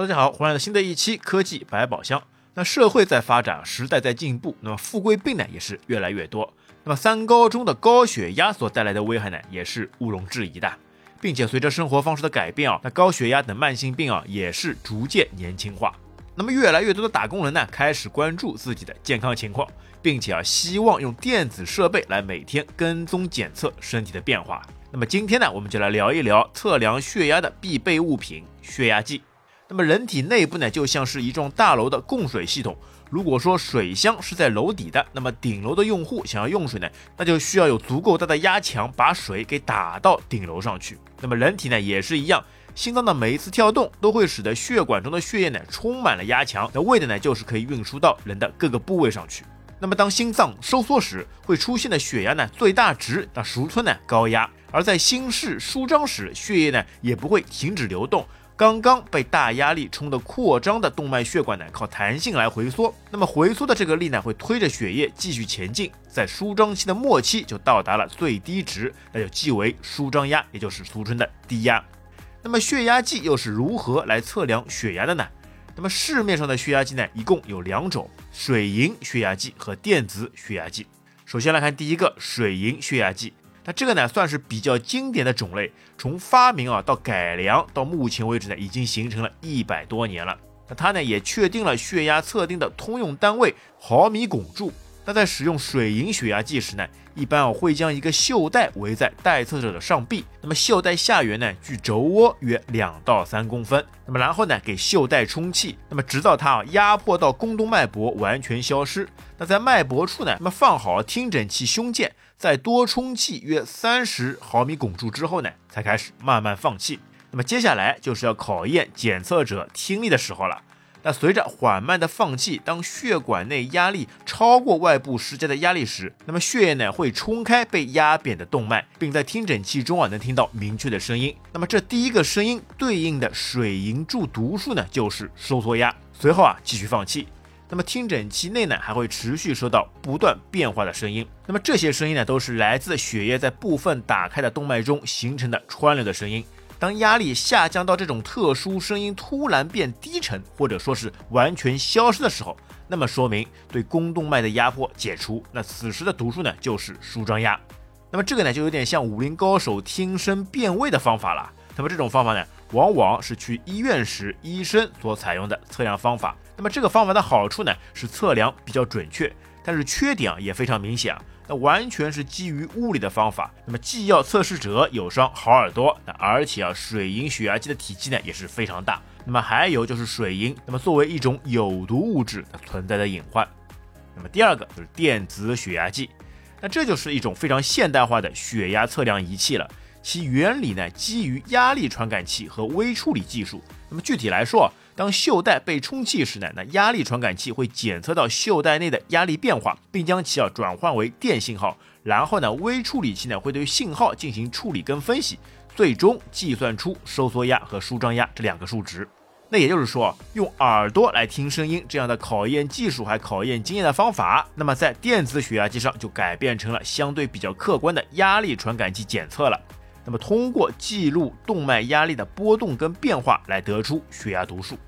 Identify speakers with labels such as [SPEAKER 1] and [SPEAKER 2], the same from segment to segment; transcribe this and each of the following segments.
[SPEAKER 1] 大家好，欢迎来到新的一期科技百宝箱。那社会在发展，时代在进步，那么富贵病呢也是越来越多。那么三高中的高血压所带来的危害呢，也是毋庸置疑的。并且随着生活方式的改变啊，那高血压等慢性病啊也是逐渐年轻化。那么越来越多的打工人呢，开始关注自己的健康情况，并且啊希望用电子设备来每天跟踪检测身体的变化。那么今天呢，我们就来聊一聊测量血压的必备物品——血压计。那么人体内部呢，就像是一幢大楼的供水系统。如果说水箱是在楼底的，那么顶楼的用户想要用水呢，那就需要有足够大的压强把水给打到顶楼上去。那么人体呢也是一样，心脏的每一次跳动都会使得血管中的血液呢充满了压强，那为的呢就是可以运输到人的各个部位上去。那么当心脏收缩时会出现的血压呢最大值，那俗称呢高压；而在心室舒张时，血液呢也不会停止流动。刚刚被大压力冲的扩张的动脉血管呢，靠弹性来回缩。那么回缩的这个力呢，会推着血液继续前进，在舒张期的末期就到达了最低值，那就即为舒张压，也就是俗称的低压。那么血压计又是如何来测量血压的呢？那么市面上的血压计呢，一共有两种：水银血压计和电子血压计。首先来看第一个水银血压计。那这个呢，算是比较经典的种类，从发明啊到改良到目前为止呢，已经形成了一百多年了。那它呢也确定了血压测定的通用单位毫米汞柱。那在使用水银血压计时呢，一般啊会将一个袖带围在待测者的上臂，那么袖带下缘呢距轴窝约两到三公分，那么然后呢给袖带充气，那么直到它啊压迫到肱动脉搏完全消失。那在脉搏处呢，那么放好听诊器胸腱。在多充气约三十毫米汞柱之后呢，才开始慢慢放气。那么接下来就是要考验检测者听力的时候了。那随着缓慢的放气，当血管内压力超过外部施加的压力时，那么血液呢会冲开被压扁的动脉，并在听诊器中啊能听到明确的声音。那么这第一个声音对应的水银柱读数呢就是收缩压。随后啊继续放气。那么听诊器内呢，还会持续收到不断变化的声音。那么这些声音呢，都是来自血液在部分打开的动脉中形成的川流的声音。当压力下降到这种特殊声音突然变低沉，或者说是完全消失的时候，那么说明对肱动脉的压迫解除。那此时的读数呢，就是舒张压。那么这个呢，就有点像武林高手听声辨位的方法了。那么这种方法呢，往往是去医院时医生所采用的测量方法。那么这个方法的好处呢，是测量比较准确，但是缺点啊也非常明显。那完全是基于物理的方法，那么既要测试者有双好耳朵，那而且啊水银血压计的体积呢也是非常大。那么还有就是水银，那么作为一种有毒物质它存在的隐患。那么第二个就是电子血压计，那这就是一种非常现代化的血压测量仪器了。其原理呢基于压力传感器和微处理技术。那么具体来说。当袖带被充气时呢，那压力传感器会检测到袖带内的压力变化，并将其啊转换为电信号，然后呢微处理器呢会对信号进行处理跟分析，最终计算出收缩压和舒张压这两个数值。那也就是说，用耳朵来听声音这样的考验技术还考验经验的方法，那么在电子血压计上就改变成了相对比较客观的压力传感器检测了。那么通过记录动脉压力的波动跟变化来得出血压读数。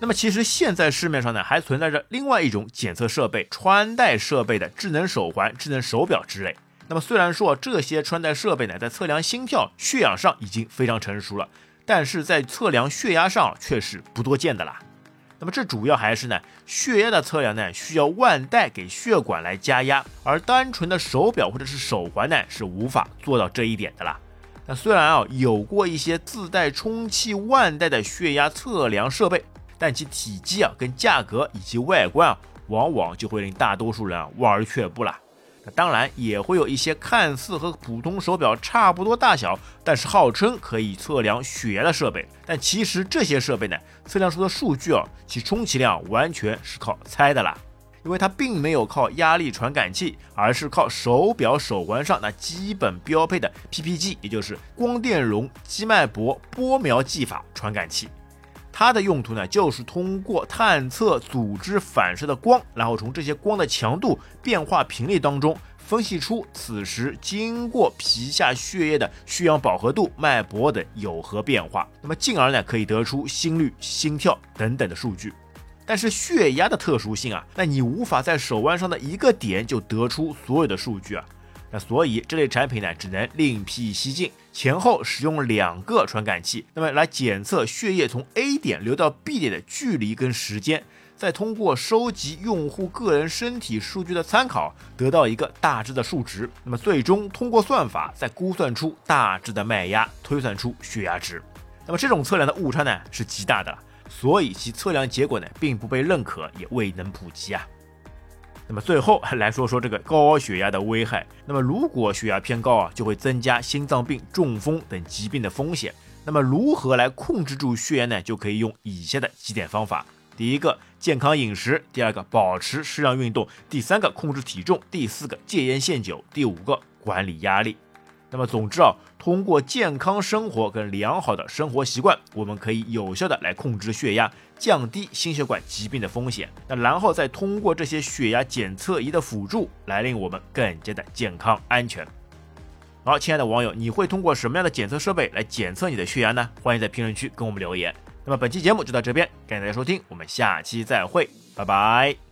[SPEAKER 1] 那么其实现在市面上呢还存在着另外一种检测设备，穿戴设备的智能手环、智能手表之类。那么虽然说这些穿戴设备呢在测量心跳、血氧上已经非常成熟了，但是在测量血压上却是不多见的啦。那么这主要还是呢血压的测量呢需要腕带给血管来加压，而单纯的手表或者是手环呢是无法做到这一点的啦。虽然啊有过一些自带充气腕带的血压测量设备。但其体积啊、跟价格以及外观啊，往往就会令大多数人啊望而却步了。那当然也会有一些看似和普通手表差不多大小，但是号称可以测量血压的设备。但其实这些设备呢，测量出的数据啊，其充其量完全是靠猜的啦。因为它并没有靠压力传感器，而是靠手表手环上那基本标配的 PPG，也就是光电容肌脉搏波描技法传感器。它的用途呢，就是通过探测组织反射的光，然后从这些光的强度、变化频率当中分析出此时经过皮下血液的血氧饱和度、脉搏等有何变化，那么进而呢可以得出心率、心跳等等的数据。但是血压的特殊性啊，那你无法在手腕上的一个点就得出所有的数据啊。那所以这类产品呢，只能另辟蹊径，前后使用两个传感器，那么来检测血液从 A 点流到 B 点的距离跟时间，再通过收集用户个人身体数据的参考，得到一个大致的数值，那么最终通过算法再估算出大致的脉压，推算出血压值。那么这种测量的误差呢是极大的，所以其测量结果呢并不被认可，也未能普及啊。那么最后来说说这个高血压的危害。那么如果血压偏高啊，就会增加心脏病、中风等疾病的风险。那么如何来控制住血压呢？就可以用以下的几点方法：第一个，健康饮食；第二个，保持适量运动；第三个，控制体重；第四个，戒烟限酒；第五个，管理压力。那么总之啊，通过健康生活跟良好的生活习惯，我们可以有效的来控制血压，降低心血管疾病的风险。那然后再通过这些血压检测仪的辅助，来令我们更加的健康安全。好，亲爱的网友，你会通过什么样的检测设备来检测你的血压呢？欢迎在评论区跟我们留言。那么本期节目就到这边，感谢大家收听，我们下期再会，拜拜。